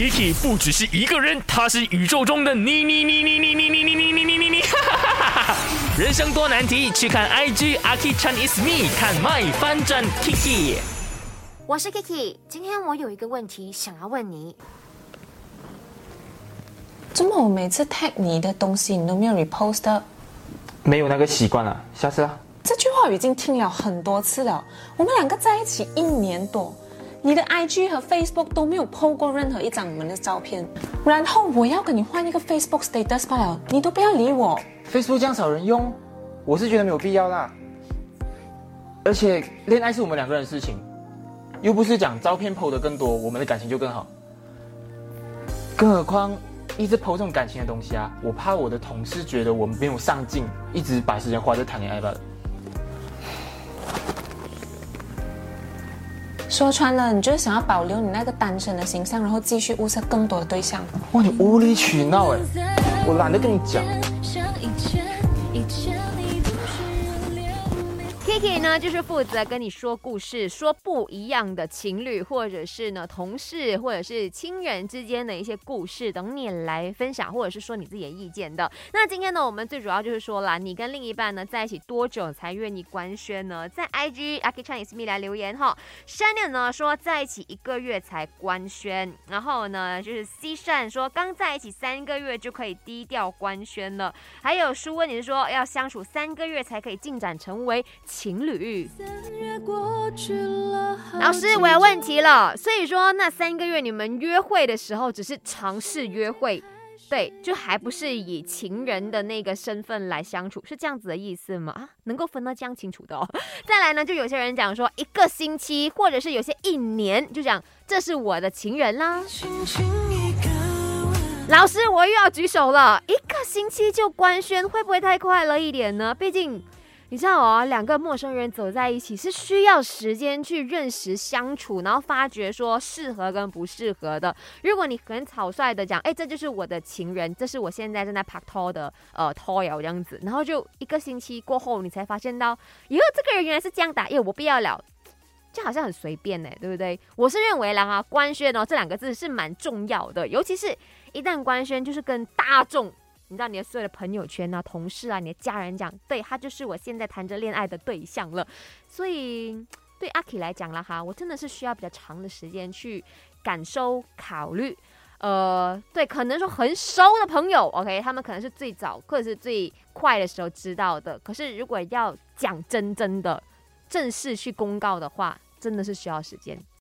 Kiki 不只是一个人，他是宇宙中的你你你你你你你你你你你你你，人生多难题，去看 IG Aki Chan is me，看 My 翻转 Kiki。我是 Kiki，今天我有一个问题想要问你。怎么我每次 tag 你的东西你都没有 repost？没有那个习惯了，下次啊。这句话已经听了很多次了。我们两个在一起一年多，你的 IG 和 Facebook 都没有 po 过任何一张我们的照片。然后我要跟你换一个 Facebook status 罢了，你都不要理我。Facebook 这样少人用，我是觉得没有必要啦。而且恋爱是我们两个人的事情，又不是讲照片 PO 的更多，我们的感情就更好。更何况一直 PO 这种感情的东西啊，我怕我的同事觉得我们没有上进，一直把时间花在谈恋爱罢了。说穿了，你就是想要保留你那个单身的形象，然后继续物色更多的对象。哇，你无理取闹哎！我懒得跟你讲。Kiki 呢，就是负责跟你说故事，说不一样的情侣，或者是呢同事，或者是亲人之间的一些故事，等你来分享，或者是说你自己的意见的。那今天呢，我们最主要就是说啦，你跟另一半呢在一起多久才愿意官宣呢？在 IG Aki Chinese Me 来留言哈。山念呢说在一起一个月才官宣，然后呢就是 C 善说刚在一起三个月就可以低调官宣了，还有舒温你是说要相处三个月才可以进展成为。情侣，老师，我有问题了。所以说，那三个月你们约会的时候，只是尝试约会，对，就还不是以情人的那个身份来相处，是这样子的意思吗？啊，能够分得这样清楚的哦。再来呢，就有些人讲说一个星期，或者是有些一年，就讲这是我的情人啦。老师，我又要举手了，一个星期就官宣，会不会太快了一点呢？毕竟。你知道哦，两个陌生人走在一起是需要时间去认识、相处，然后发觉说适合跟不适合的。如果你很草率的讲，哎，这就是我的情人，这是我现在正在拍拖的呃拖友这样子，然后就一个星期过后，你才发现到，哟这个人原来是这样打，耶，我不要了，就好像很随便呢，对不对？我是认为啦哈，官宣哦这两个字是蛮重要的，尤其是一旦官宣，就是跟大众。你知道你的所有的朋友圈啊、同事啊、你的家人讲，对他就是我现在谈着恋爱的对象了。所以对阿 K 来讲了哈，我真的是需要比较长的时间去感受、考虑。呃，对，可能说很熟的朋友，OK，他们可能是最早或者是最快的时候知道的。可是如果要讲真真的正式去公告的话，真的是需要时间。